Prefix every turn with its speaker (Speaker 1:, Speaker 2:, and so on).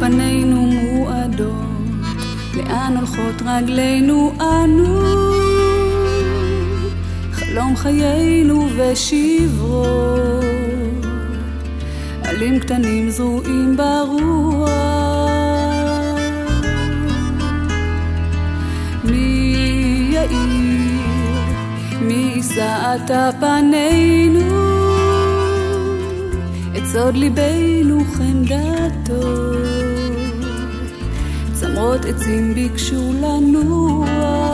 Speaker 1: פנינו מועדות, לאן הולכות רגלינו אנו? חלום חיינו ושברו, עלים קטנים זרועים ברוח. מי יאיר, מי יישא עתה פנינו? את סוד ליבנו חמדתו. צמרות עצים ביקשו לנוע.